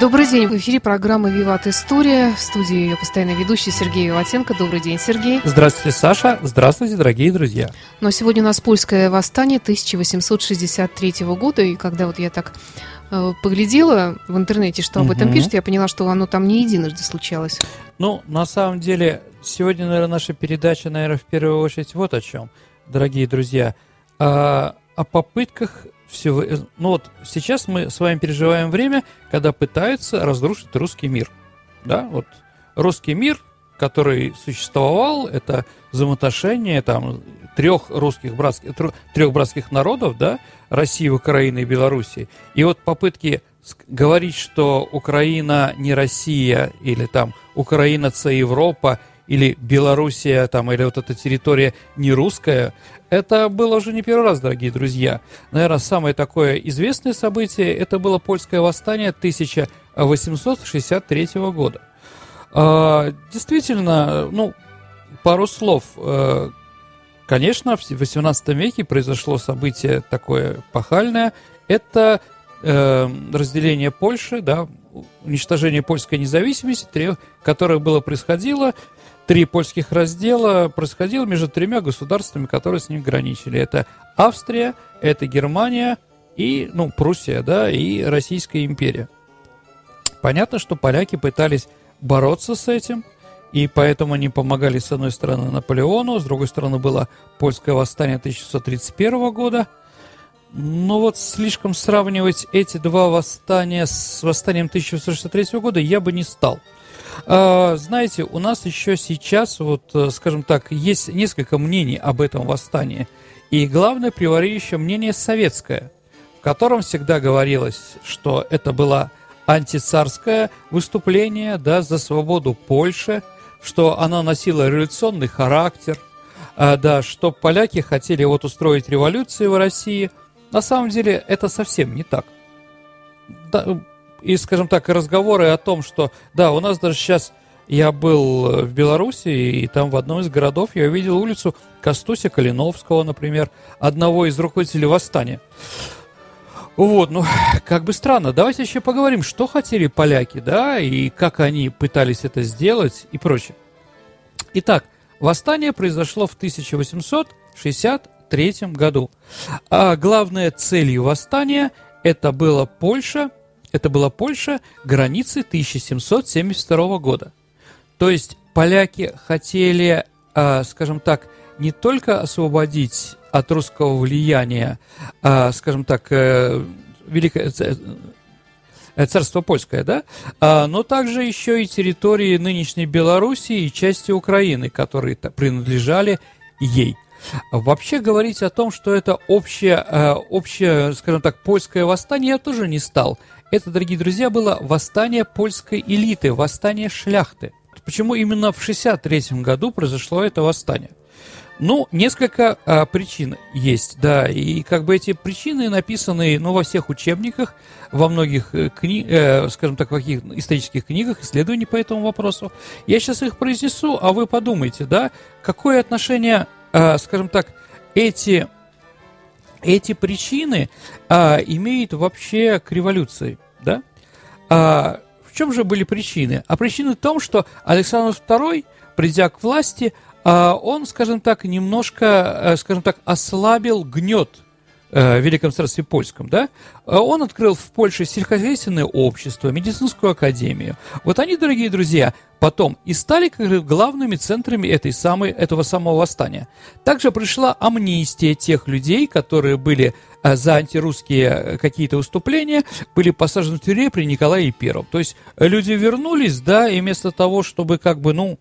Добрый день. В эфире программа «Виват История». В студии ее постоянный ведущий Сергей Виватенко. Добрый день, Сергей. Здравствуйте, Саша. Здравствуйте, дорогие друзья. Но сегодня у нас польское восстание 1863 года. И когда вот я так э, поглядела в интернете, что об этом пишет, я поняла, что оно там не единожды случалось. Ну, на самом деле, сегодня, наверное, наша передача, наверное, в первую очередь вот о чем, дорогие друзья. А, о попытках всего... Э, ну вот сейчас мы с вами переживаем время, когда пытаются разрушить русский мир. Да, вот русский мир, который существовал, это взаимоотношения там трех русских братских, трех братских народов, да, России, Украины и Белоруссии. И вот попытки говорить, что Украина не Россия, или там Украина это Европа, или Белоруссия, там, или вот эта территория не русская, это было уже не первый раз, дорогие друзья. Наверное, самое такое известное событие, это было польское восстание 1863 года. А, действительно, ну, пару слов. Э, конечно, в 18 веке произошло событие такое пахальное. Это э, разделение Польши, да, уничтожение польской независимости, которое было происходило три польских раздела происходило между тремя государствами, которые с ним граничили. Это Австрия, это Германия и, ну, Пруссия, да, и Российская империя. Понятно, что поляки пытались бороться с этим, и поэтому они помогали, с одной стороны, Наполеону, с другой стороны, было польское восстание 1631 года. Но вот слишком сравнивать эти два восстания с восстанием 1863 года я бы не стал – знаете, у нас еще сейчас, вот, э, скажем так, есть несколько мнений об этом восстании. И главное превалирующее мнение советское, в котором всегда говорилось, что это было антицарское выступление да, за свободу Польши, что оно носило революционный характер, а, да, что поляки хотели вот устроить революцию в России. На самом деле это совсем не так. Да, и, скажем так, разговоры о том, что, да, у нас даже сейчас я был э, в Беларуси, и там в одном из городов я увидел улицу Костуся Калиновского, например, одного из руководителей восстания. Вот, ну, как бы странно. Давайте еще поговорим, что хотели поляки, да, и как они пытались это сделать и прочее. Итак, восстание произошло в 1863 году. А главной целью восстания это была Польша это была Польша границы 1772 года. То есть поляки хотели, а, скажем так, не только освободить от русского влияния, а, скажем так, э, Великое э, царство польское, да, а, но также еще и территории нынешней Белоруссии и части Украины, которые принадлежали ей. Вообще говорить о том, что это общее, э, общее, скажем так, польское восстание, я тоже не стал. Это, дорогие друзья, было восстание польской элиты, восстание шляхты. Почему именно в 63 году произошло это восстание? Ну, несколько а, причин есть, да, и как бы эти причины написаны, ну, во всех учебниках, во многих э, кни, э, скажем так, каких исторических книгах, исследований по этому вопросу. Я сейчас их произнесу, а вы подумайте, да, какое отношение, скажем так, эти эти причины а, имеют вообще к революции, да? А, в чем же были причины? А причины в том, что Александр II, придя к власти, он, скажем так, немножко, э, скажем так, ослабил гнет э, Великом Царстве Польском, да, он открыл в Польше сельскохозяйственное общество, медицинскую академию. Вот они, дорогие друзья, потом и стали как главными центрами этой самой, этого самого восстания. Также пришла амнистия тех людей, которые были э, за антирусские э, какие-то выступления, были посажены в тюрьму при Николае I. То есть люди вернулись, да, и вместо того, чтобы как бы, ну,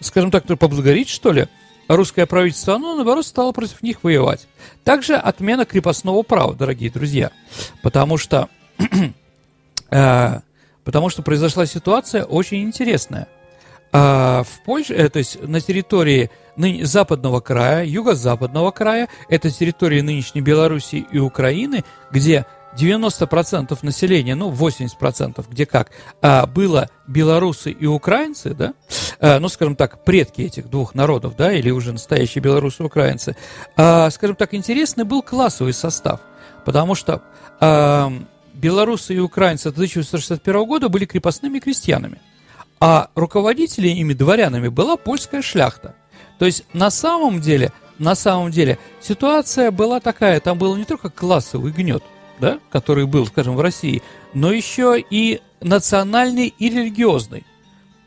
скажем так, поблагодарить, что ли, русское правительство, оно, наоборот, стало против них воевать. Также отмена крепостного права, дорогие друзья, потому что, э, потому что произошла ситуация очень интересная. А в Польше, э, то есть на территории ны- западного края, юго-западного края, это территории нынешней Белоруссии и Украины, где 90% населения, ну 80%, где как, а, было белорусы и украинцы, да, а, ну, скажем так, предки этих двух народов, да, или уже настоящие белорусы и украинцы, а, скажем так, интересный был классовый состав, потому что белорусы и украинцы 1861 года были крепостными крестьянами, а руководителями ими, дворянами, была польская шляхта. То есть на самом деле, на самом деле ситуация была такая, там был не только классовый гнет, да, который был, скажем, в России, но еще и национальный и религиозный.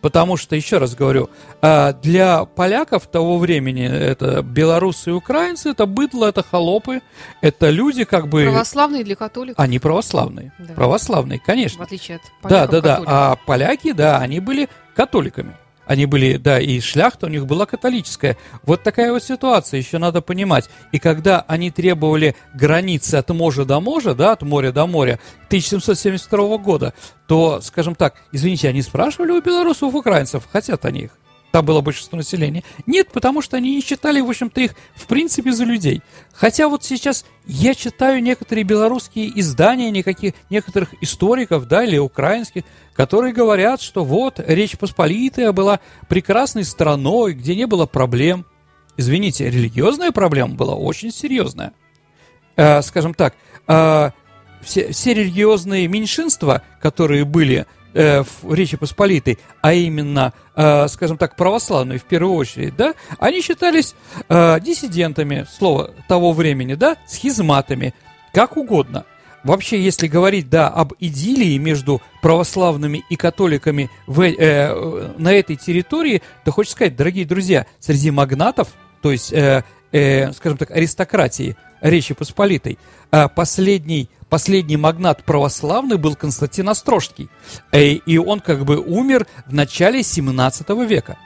Потому что, еще раз говорю, а, для поляков того времени это белорусы и украинцы, это быдло, это холопы, это люди как бы... Православные для католиков? Они православные. Да. Православные, конечно. В отличие от поляков Да, да, да. А поляки, да, они были католиками. Они были, да, и шляхта у них была католическая. Вот такая вот ситуация, еще надо понимать. И когда они требовали границы от моря до моря, да, от моря до моря, 1772 года, то, скажем так, извините, они спрашивали у белорусов, украинцев, хотят они их там было большинство населения. Нет, потому что они не считали, в общем-то, их в принципе за людей. Хотя вот сейчас я читаю некоторые белорусские издания, никаких, некоторых историков, да, или украинских, которые говорят, что вот Речь Посполитая была прекрасной страной, где не было проблем. Извините, религиозная проблема была очень серьезная. Э, скажем так, э, все, все религиозные меньшинства, которые были э, в Речи Посполитой, а именно, э, скажем так, православные в первую очередь, да, они считались э, диссидентами, слово того времени, да, схизматами, как угодно. Вообще, если говорить, да, об идиллии между православными и католиками в, э, на этой территории, то хочется сказать, дорогие друзья, среди магнатов, то есть, э, э, скажем так, аристократии Речи Посполитой, э, последний последний магнат православный был Константин Острожский. Э, и он как бы умер в начале 17 века.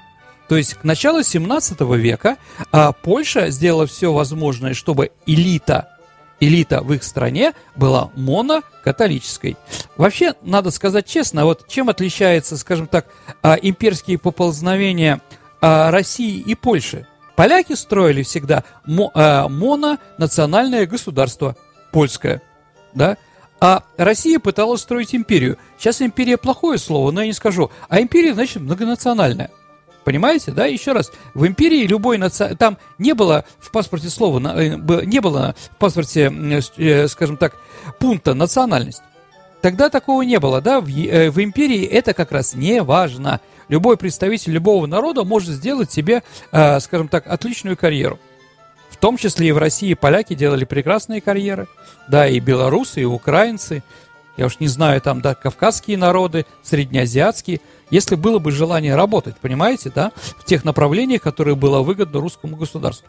То есть к началу 17 века а Польша сделала все возможное, чтобы элита, элита в их стране была монокатолической. Вообще, надо сказать честно, вот чем отличается, скажем так, а, имперские поползновения а, России и Польши? Поляки строили всегда а, мононациональное государство польское – да? А Россия пыталась строить империю. Сейчас империя плохое слово, но я не скажу. А империя, значит, многонациональная. Понимаете, да? Еще раз, в империи любой наци... там не было в паспорте слова, э, не было в паспорте, э, скажем так, пункта национальность. Тогда такого не было, да? В, э, в империи это как раз не важно. Любой представитель любого народа может сделать себе, скажем так, отличную карьеру. В том числе и в России поляки делали прекрасные карьеры. Да, и белорусы, и украинцы. Я уж не знаю, там, да, кавказские народы, среднеазиатские. Если было бы желание работать, понимаете, да, в тех направлениях, которые было выгодно русскому государству.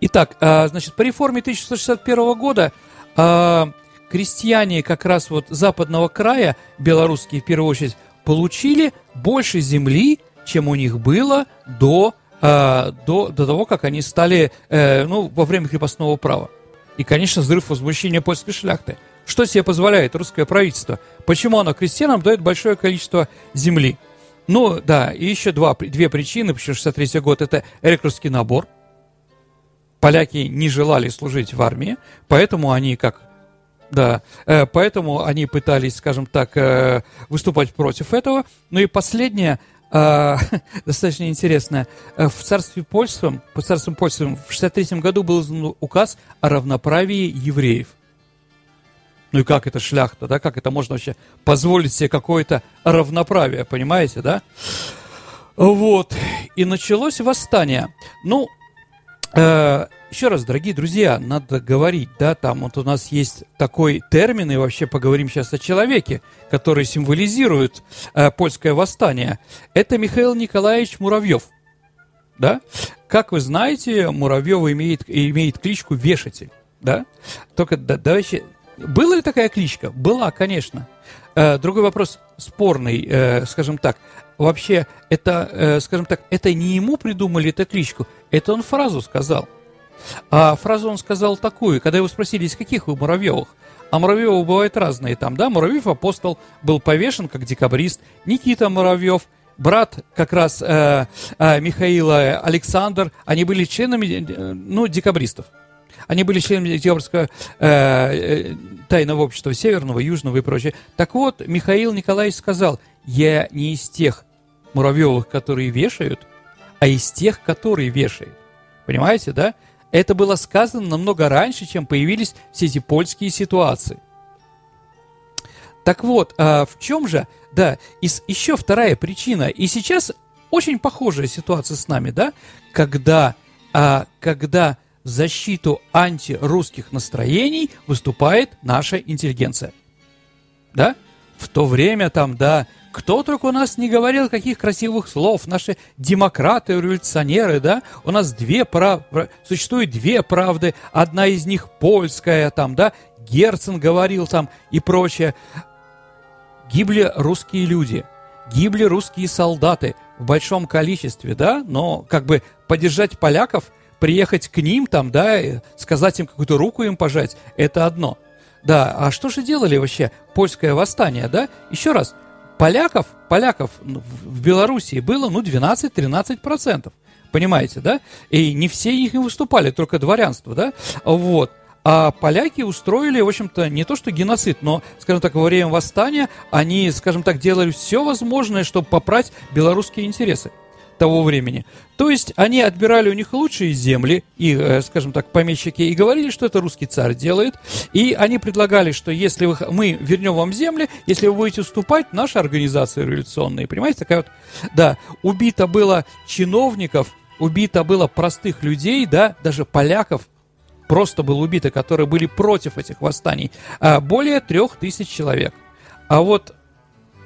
Итак, а, значит, по реформе 1661 года а, крестьяне как раз вот западного края, белорусские в первую очередь, получили больше земли, чем у них было до э, до, до того, как они стали, э, ну, во время крепостного права. И, конечно, взрыв возмущения польской шляхты. Что себе позволяет русское правительство? Почему оно крестьянам дает большое количество земли? Ну, да, и еще два, две причины, почему 63 год, это рекрутский набор. Поляки не желали служить в армии, поэтому они как да, э, поэтому они пытались, скажем так, э, выступать против этого. Ну и последнее, э, достаточно интересная. Э, в царстве польском, по царству польскому в 63 году был издан указ о равноправии евреев. Ну и как это шляхта, да? Как это можно вообще позволить себе какое-то равноправие, понимаете, да? Вот. И началось восстание. Ну, еще раз, дорогие друзья, надо говорить, да, там вот у нас есть такой термин, и вообще поговорим сейчас о человеке, который символизирует э, польское восстание. Это Михаил Николаевич Муравьев, да? Как вы знаете, Муравьев имеет, имеет кличку Вешатель, да? Только да, давайте... Была ли такая кличка? Была, конечно. Э, другой вопрос спорный, э, скажем так. Вообще, это, э, скажем так, это не ему придумали эту кличку, это он фразу сказал – а фразу он сказал такую, когда его спросили, из каких вы Муравьевых? А Муравьевы бывают разные там, да? Муравьев апостол был повешен как декабрист, Никита Муравьев, брат как раз э, э, Михаила Александр, они были членами, э, ну, декабристов. Они были членами декабрьского э, э, тайного общества Северного, Южного и прочее. Так вот, Михаил Николаевич сказал, я не из тех Муравьевых, которые вешают, а из тех, которые вешают. Понимаете, да? Это было сказано намного раньше, чем появились все эти польские ситуации. Так вот, а, в чем же, да, и еще вторая причина, и сейчас очень похожая ситуация с нами, да, когда, а, когда защиту антирусских настроений выступает наша интеллигенция. Да? В то время там, да, кто только у нас не говорил каких красивых слов, наши демократы, революционеры, да, у нас две прав... существует две правды, одна из них польская, там, да, Герцен говорил там и прочее. Гибли русские люди, гибли русские солдаты в большом количестве, да, но как бы поддержать поляков, приехать к ним там, да, сказать им какую-то руку им пожать, это одно. Да, а что же делали вообще польское восстание, да? Еще раз, поляков, поляков в Белоруссии было, ну, 12-13%. Понимаете, да? И не все их не выступали, только дворянство, да? Вот. А поляки устроили, в общем-то, не то что геноцид, но, скажем так, во время восстания они, скажем так, делали все возможное, чтобы попрать белорусские интересы того времени. То есть они отбирали у них лучшие земли, и, э, скажем так, помещики, и говорили, что это русский царь делает. И они предлагали, что если вы, мы вернем вам земли, если вы будете уступать, наша организация революционная, понимаете, такая вот, да, убито было чиновников, убито было простых людей, да, даже поляков, просто было убито, которые были против этих восстаний, а более трех тысяч человек. А вот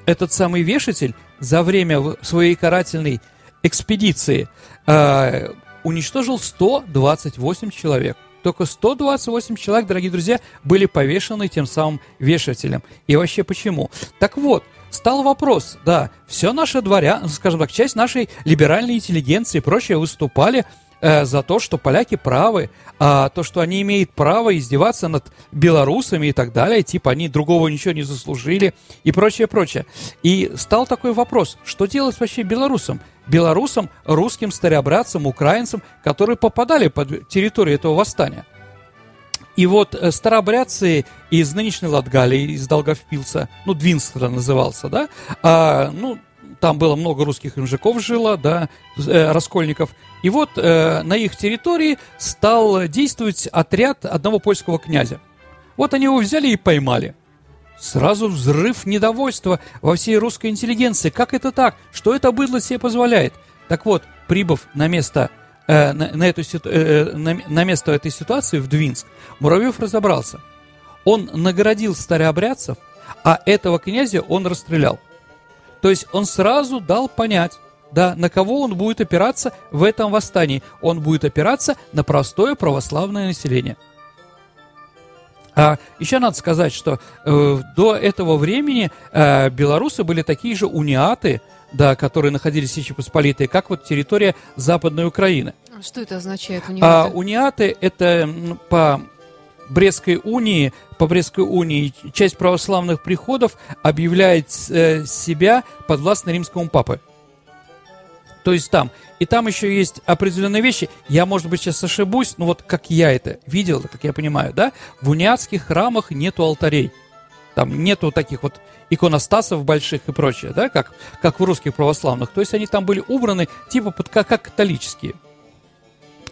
этот самый вешатель за время своей карательной экспедиции э, уничтожил 128 человек. Только 128 человек, дорогие друзья, были повешены тем самым вешателем. И вообще почему? Так вот, стал вопрос, да, все наше дворя, скажем так, часть нашей либеральной интеллигенции и прочее выступали э, за то, что поляки правы, а то, что они имеют право издеваться над белорусами и так далее, типа они другого ничего не заслужили и прочее, прочее. И стал такой вопрос, что делать вообще белорусам? Белорусам, русским старообрядцам, украинцам, которые попадали под территорию этого восстания. И вот э, старообрядцы из нынешней Латгалии, из Долговпилса, ну, Двинстра назывался, да, а, ну, там было много русских мужиков жило, да, э, раскольников. И вот э, на их территории стал действовать отряд одного польского князя. Вот они его взяли и поймали. Сразу взрыв недовольства во всей русской интеллигенции. Как это так? Что это быдло себе позволяет? Так вот, прибыв на место, э, на, на, эту, э, на, на место этой ситуации в Двинск, Муравьев разобрался. Он наградил старообрядцев, а этого князя он расстрелял. То есть он сразу дал понять, да, на кого он будет опираться в этом восстании. Он будет опираться на простое православное население. А еще надо сказать, что э, до этого времени э, белорусы были такие же униаты, да, которые находились в Сечи Посполитой, как вот территория Западной Украины. А что это означает униаты? А, униаты это по Брестской унии, по Брестской унии часть православных приходов объявляет э, себя подвластной римскому папы. То есть там. И там еще есть определенные вещи. Я, может быть, сейчас ошибусь, но вот как я это видел, как я понимаю, да, в униатских храмах нету алтарей. Там нету таких вот иконостасов больших и прочее, да, как, как в русских православных. То есть они там были убраны типа под, как, как католические.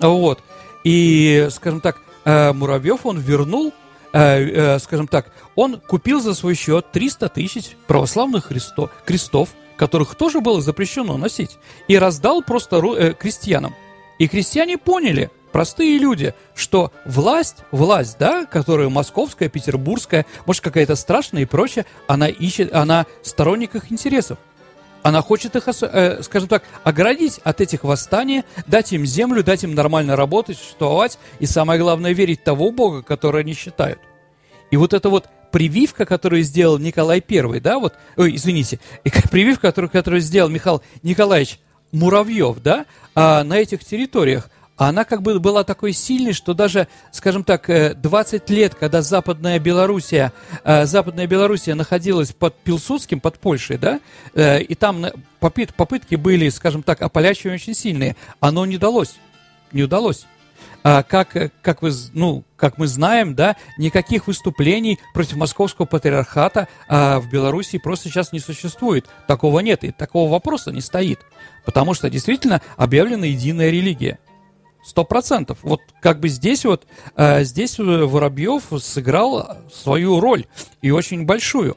Вот. И, скажем так, э, Муравьев, он вернул, э, э, скажем так, он купил за свой счет 300 тысяч православных христо, крестов, которых тоже было запрещено носить, и раздал просто крестьянам. И крестьяне поняли, простые люди, что власть, власть, да, которая московская, петербургская, может какая-то страшная и прочее, она ищет, она сторонник их интересов. Она хочет их, э, скажем так, оградить от этих восстаний, дать им землю, дать им нормально работать, существовать, и самое главное, верить того Бога, который они считают. И вот это вот прививка, которую сделал Николай I, да, вот, ой, извините, прививка, которую, которую сделал Михаил Николаевич Муравьев, да, а, на этих территориях, она как бы была такой сильной, что даже, скажем так, 20 э, лет, когда Западная Белоруссия, э, Западная Белоруссия находилась под Пилсудским, под Польшей, да, э, и там попытки были, скажем так, ополячивания очень сильные, оно не удалось, не удалось. А, как, как, вы, ну, как мы знаем, да, никаких выступлений против московского патриархата а, в Беларуси просто сейчас не существует. Такого нет, и такого вопроса не стоит. Потому что действительно объявлена единая религия. Сто процентов. Вот как бы здесь вот, а, здесь Воробьев сыграл свою роль, и очень большую.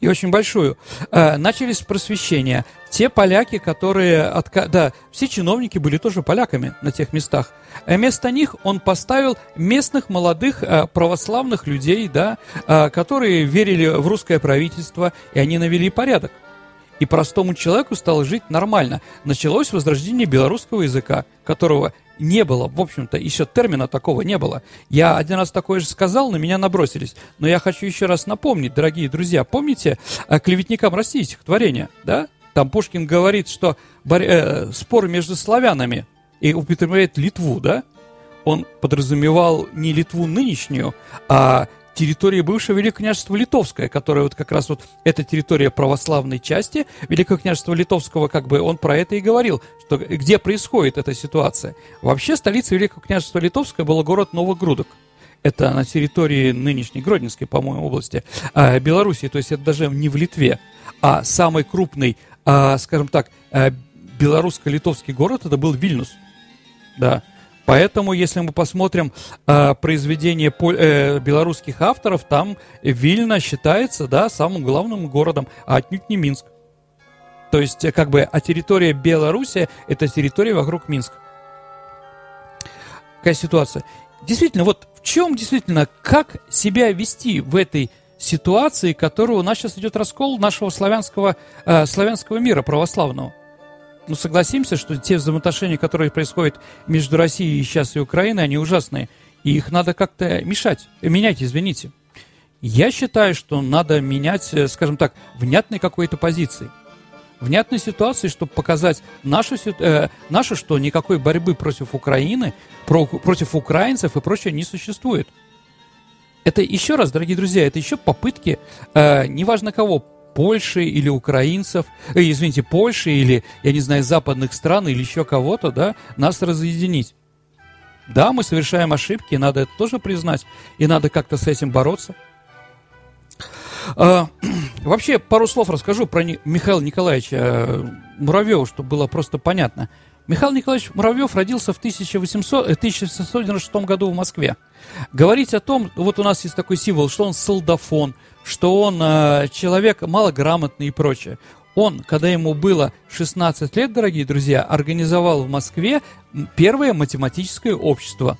и очень большую. Э, начались просвещения. Те поляки, которые... Отка... Да, все чиновники были тоже поляками на тех местах. Вместо них он поставил местных молодых э, православных людей, да, э, которые верили в русское правительство, и они навели порядок. И простому человеку стало жить нормально. Началось возрождение белорусского языка, которого не было, в общем-то, еще термина такого не было. Я один раз такое же сказал, на меня набросились. Но я хочу еще раз напомнить, дорогие друзья, помните «Клеветникам России» стихотворение, да? Там Пушкин говорит, что э, спор между славянами и употребляет Литву, да? Он подразумевал не Литву нынешнюю, а территории бывшего Великого княжества Литовское, которое вот как раз вот эта территория православной части Великого княжества Литовского, как бы он про это и говорил, что где происходит эта ситуация. Вообще столица Великого княжества Литовское был город Новогрудок. Это на территории нынешней Гродненской, по-моему, области а, Белоруссии, то есть это даже не в Литве, а самый крупный, а, скажем так, а, белорусско-литовский город это был Вильнюс. Да, Поэтому, если мы посмотрим э, произведения по, э, белорусских авторов, там Вильна считается, да, самым главным городом, а отнюдь не Минск. То есть, э, как бы, а территория Беларуси – это территория вокруг Минска. Какая ситуация? Действительно, вот в чем действительно, как себя вести в этой ситуации, которую у нас сейчас идет раскол нашего славянского, э, славянского мира православного – ну, согласимся, что те взаимоотношения, которые происходят между Россией сейчас и Украиной, они ужасные. И их надо как-то мешать, менять, извините. Я считаю, что надо менять, э, скажем так, внятной какой-то позиции. Внятной ситуации, чтобы показать нашу, э, нашу, что никакой борьбы против Украины, про, против украинцев и прочее не существует. Это еще раз, дорогие друзья, это еще попытки, э, неважно кого, Польши или украинцев, э, извините, Польши или, я не знаю, западных стран или еще кого-то, да, нас разъединить. Да, мы совершаем ошибки, надо это тоже признать, и надо как-то с этим бороться. А, вообще, пару слов расскажу про Михаила Николаевича э, Муравьева, чтобы было просто понятно. Михаил Николаевич Муравьев родился в 1800, 1796 э, году в Москве. Говорить о том, вот у нас есть такой символ, что он солдафон, что он э, человек малограмотный и прочее. Он, когда ему было 16 лет, дорогие друзья, организовал в Москве первое математическое общество.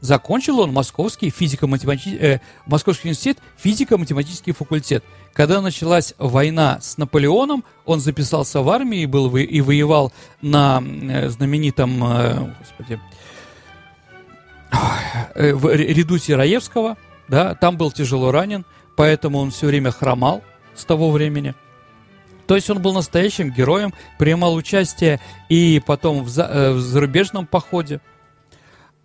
Закончил он Московский, физико-математи... э, Московский университет физико-математический факультет. Когда началась война с Наполеоном, он записался в армию и, был, и воевал на э, знаменитом э, господи, э, в редуте Раевского. Да, там был тяжело ранен поэтому он все время хромал с того времени. То есть он был настоящим героем, принимал участие и потом в, за, э, в зарубежном походе.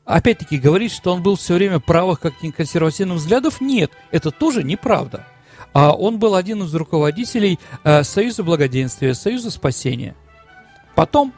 Опять-таки, говорить, что он был все время правых, как консервативных взглядов, нет, это тоже неправда. А он был один из руководителей э, Союза Благоденствия, Союза Спасения. Потом,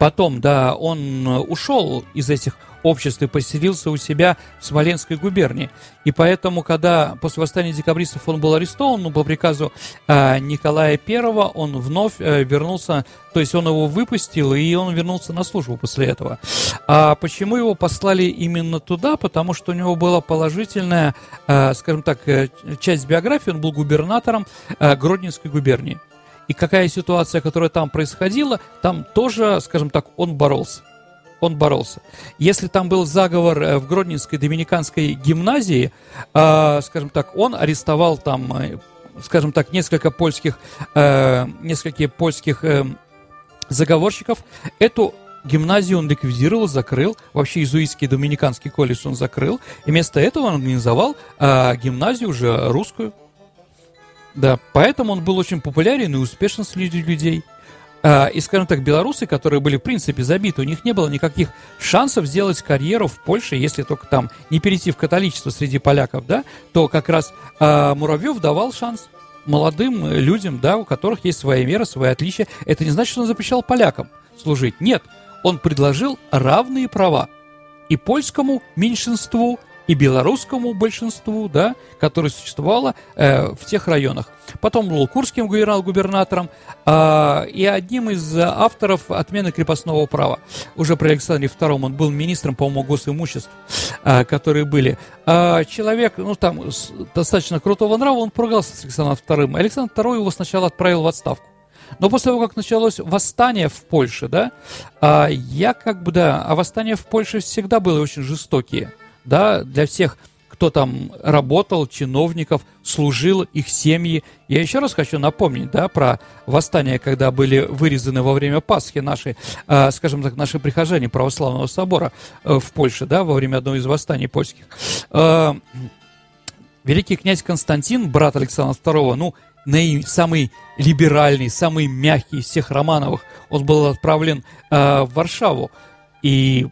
потом, да, он ушел из этих обществе поселился у себя в Смоленской губернии. И поэтому, когда после восстания декабристов он был арестован, ну, по приказу э, Николая I, он вновь э, вернулся, то есть он его выпустил, и он вернулся на службу после этого. А почему его послали именно туда? Потому что у него была положительная, э, скажем так, э, часть биографии, он был губернатором э, Гродненской губернии. И какая ситуация, которая там происходила, там тоже, скажем так, он боролся он боролся. Если там был заговор э, в Гродненской доминиканской гимназии, э, скажем так, он арестовал там, э, скажем так, несколько польских, э, несколько польских э, заговорщиков. Эту гимназию он ликвидировал, закрыл. Вообще изуитский доминиканский колледж он закрыл. И вместо этого он организовал э, гимназию уже русскую. Да, поэтому он был очень популярен и успешен среди людей. А, и, скажем так, белорусы, которые были, в принципе, забиты, у них не было никаких шансов сделать карьеру в Польше, если только там не перейти в католичество среди поляков, да, то как раз э, Муравьев давал шанс молодым людям, да, у которых есть своя мера, свои отличия. Это не значит, что он запрещал полякам служить. Нет, он предложил равные права и польскому меньшинству, и белорусскому большинству, да, которое существовало э, в тех районах. Потом был Курским губернатором э, и одним из авторов отмены крепостного права. Уже при Александре II он был министром, по-моему, госимуществ, э, которые были. Э, человек, ну, там, с, достаточно крутого нрава, он поругался с Александром II. Александр II его сначала отправил в отставку. Но после того, как началось восстание в Польше, да, а, я как бы, да, а восстания в Польше всегда были очень жестокие, да, для всех, кто там работал, чиновников, служил, их семьи. Я еще раз хочу напомнить, да, про восстание, когда были вырезаны во время Пасхи наши, э, скажем так, наши прихожане православного собора э, в Польше, да, во время одного из восстаний польских. Э, великий князь Константин, брат Александра II, ну, самый либеральный, самый мягкий из всех Романовых. Он был отправлен э, в Варшаву. И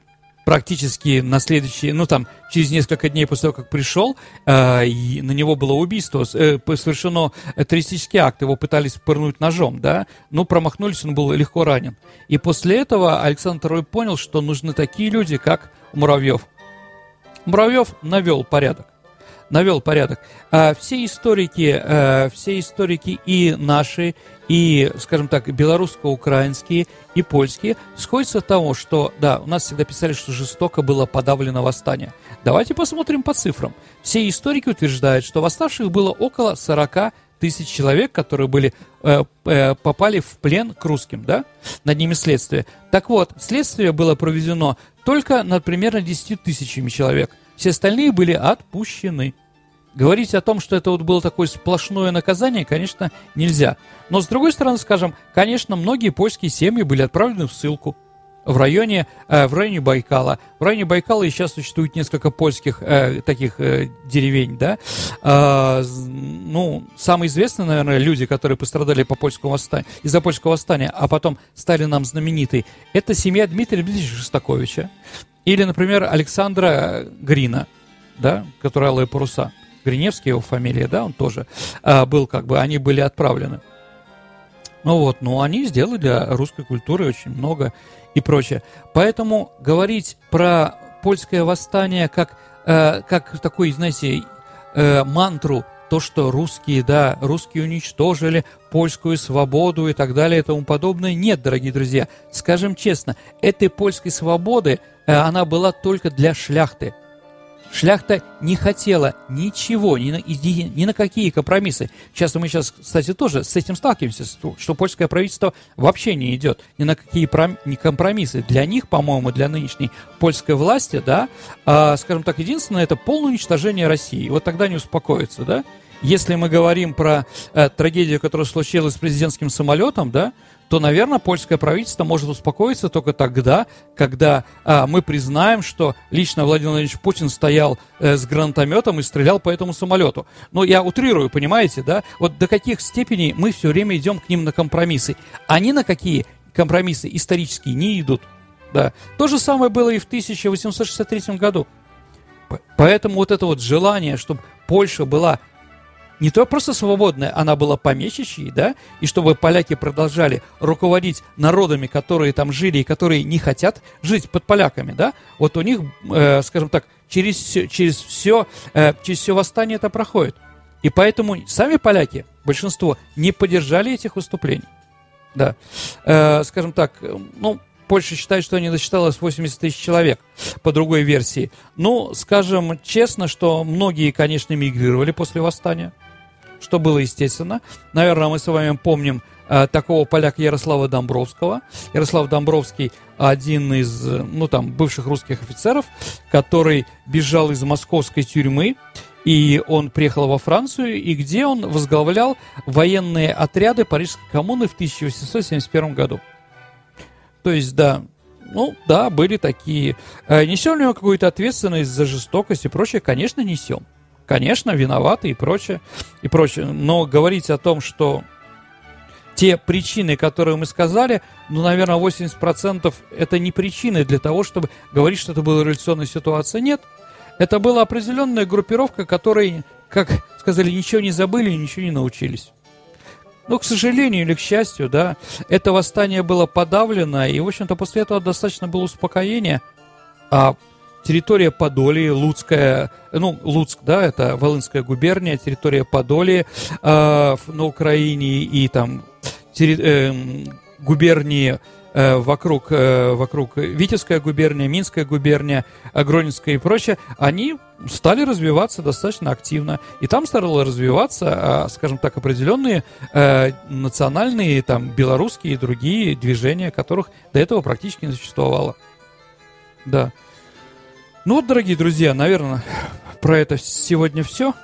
практически на следующий, ну там, через несколько дней после того, как пришел, э, и на него было убийство, э, совершено террористический акт, его пытались пырнуть ножом, да, но промахнулись, он был легко ранен. И после этого Александр II понял, что нужны такие люди, как Муравьев. Муравьев навел порядок навел порядок. А все историки, а, все историки и наши, и, скажем так, белорусско-украинские, и польские, сходятся от того, что, да, у нас всегда писали, что жестоко было подавлено восстание. Давайте посмотрим по цифрам. Все историки утверждают, что восставших было около 40 тысяч человек, которые были, э, э, попали в плен к русским, да? Над ними следствие. Так вот, следствие было проведено только над примерно 10 тысячами человек – все остальные были отпущены. Говорить о том, что это вот было такое сплошное наказание, конечно, нельзя. Но, с другой стороны, скажем, конечно, многие польские семьи были отправлены в ссылку в районе, э, в районе Байкала. В районе Байкала и сейчас существует несколько польских э, таких э, деревень, да. Э, ну, самые известные, наверное, люди, которые пострадали по польскому восстанию, из-за польского восстания, а потом стали нам знаменитые, это семья Дмитрия Дмитриевича Шостаковича. Или, например, Александра Грина, да, который «Алые паруса». Гриневский его фамилия, да, он тоже а, был, как бы, они были отправлены. Ну вот, ну они сделали для русской культуры очень много и прочее. Поэтому говорить про польское восстание как, э, как такой, знаете, э, мантру, то, что русские, да, русские уничтожили польскую свободу и так далее и тому подобное, нет, дорогие друзья. Скажем честно, этой польской свободы Э, она была только для шляхты. Шляхта не хотела ничего, ни на, ни на какие компромиссы. Сейчас мы сейчас, кстати, тоже с этим сталкиваемся, что польское правительство вообще не идет ни на какие пром, ни компромиссы. Для них, по-моему, для нынешней польской власти, да, э, скажем так, единственное, это полное уничтожение России. Вот тогда не успокоится, да. Если мы говорим про э, трагедию, которая случилась с президентским самолетом, да, то, наверное, польское правительство может успокоиться только тогда, когда а, мы признаем, что лично Владимир Владимирович Путин стоял э, с гранатометом и стрелял по этому самолету. Но я утрирую, понимаете, да? Вот до каких степеней мы все время идем к ним на компромиссы. Они на какие компромиссы исторические не идут. Да. То же самое было и в 1863 году. Поэтому вот это вот желание, чтобы Польша была не то просто свободная, она была помещичьей, да, и чтобы поляки продолжали руководить народами, которые там жили и которые не хотят жить под поляками, да, вот у них, э, скажем так, через, через, все, э, через все восстание это проходит. И поэтому сами поляки, большинство, не поддержали этих выступлений. Да. Э, скажем так, ну, Польша считает, что не досчиталось 80 тысяч человек, по другой версии. Ну, скажем честно, что многие, конечно, мигрировали после восстания что было естественно. Наверное, мы с вами помним э, такого поляка Ярослава Домбровского. Ярослав Домбровский один из, ну там, бывших русских офицеров, который бежал из московской тюрьмы, и он приехал во Францию, и где он возглавлял военные отряды Парижской коммуны в 1871 году. То есть, да, ну, да, были такие. Э, несем ли мы какую-то ответственность за жестокость и прочее? Конечно, несем. Конечно, виноваты и прочее, и прочее. Но говорить о том, что те причины, которые мы сказали, ну, наверное, 80% это не причины для того, чтобы говорить, что это была революционная ситуация. Нет. Это была определенная группировка, которые, как сказали, ничего не забыли ничего не научились. Но, к сожалению или к счастью, да, это восстание было подавлено, и, в общем-то, после этого достаточно было успокоения. А территория Подолии, Луцкая, ну, Луцк, да, это Волынская губерния, территория Подолии э, на Украине и там терри, э, губернии э, вокруг, э, вокруг Витебская губерния, Минская губерния, Гронинская и прочее, они стали развиваться достаточно активно. И там стало развиваться, а, скажем так, определенные э, национальные, там, белорусские и другие движения, которых до этого практически не существовало. Да. Ну вот, дорогие друзья, наверное, про это сегодня все.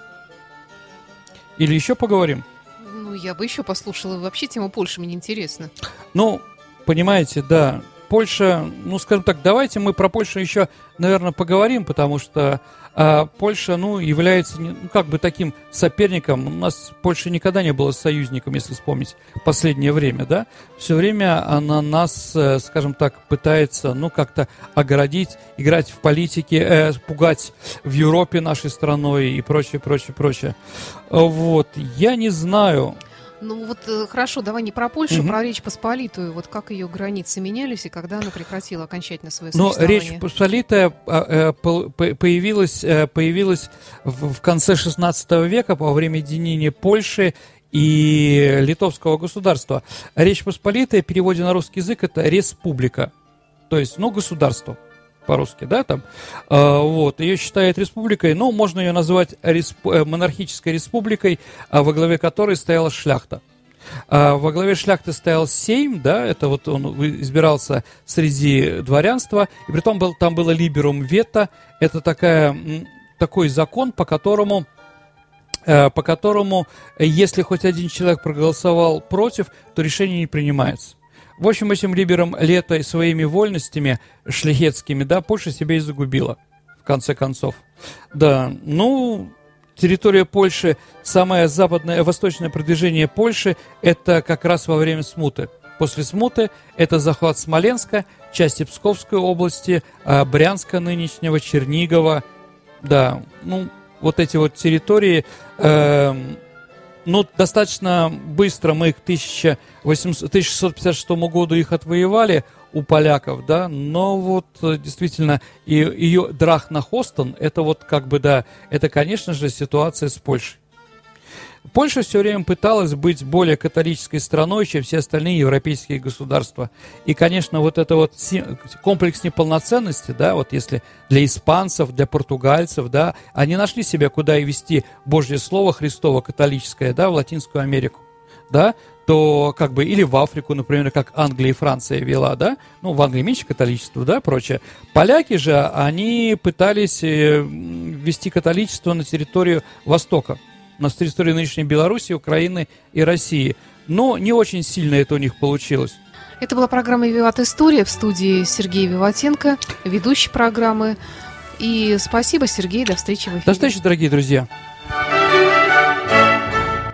Или еще поговорим? Ну, я бы еще послушала. Вообще тема Польши мне интересна. Ну, понимаете, да. Польша, ну, скажем так, давайте мы про Польшу еще, наверное, поговорим, потому что а Польша, ну, является, ну, как бы таким соперником. У нас Польша никогда не была союзником, если вспомнить последнее время, да. Все время она нас, э, скажем так, пытается, ну, как-то оградить, играть в политике, э, пугать в Европе нашей страной и прочее, прочее, прочее. Вот, я не знаю. Ну вот э, хорошо, давай не про Польшу, угу. про Речь Посполитую. Вот как ее границы менялись и когда она прекратила окончательно свое ну, существование? Ну, Речь Посполитая а, э, появилась, э, появилась в конце 16 века во время единения Польши и литовского государства. Речь Посполитая в переводе на русский язык это республика, то есть, ну, государство по-русски, да, там, э, вот, ее считают республикой, но можно ее назвать респ... Э, монархической республикой, э, во главе которой стояла шляхта. А во главе шляхты стоял Сейм, да, это вот он избирался среди дворянства, и при том был, там было либерум вето, это такая, такой закон, по которому по которому, если хоть один человек проголосовал против, то решение не принимается. В общем, этим либерам лето своими вольностями шляхетскими, да, Польша себя и загубила, в конце концов. Да, ну, территория Польши, самое западное, восточное продвижение Польши, это как раз во время смуты. После смуты это захват Смоленска, части Псковской области, а, Брянска нынешнего, Чернигова. Да, ну, вот эти вот территории, э, ну, достаточно быстро мы к 1800, 1656 году их отвоевали у поляков, да, но вот э, действительно и, ее Драхна-Хостон, это вот как бы, да, это, конечно же, ситуация с Польшей. Польша все время пыталась быть более католической страной, чем все остальные европейские государства. И, конечно, вот это вот комплекс неполноценности, да, вот если для испанцев, для португальцев, да, они нашли себя, куда и вести Божье Слово Христово католическое, да, в Латинскую Америку, да, то как бы или в Африку, например, как Англия и Франция вела, да, ну, в Англии меньше католичества, да, прочее. Поляки же, они пытались э, ввести католичество на территорию Востока, на территории нынешней Беларуси, Украины и России. Но не очень сильно это у них получилось. Это была программа «Виват История» в студии Сергея Виватенко, ведущий программы. И спасибо, Сергей, до встречи в эфире. До встречи, дорогие друзья.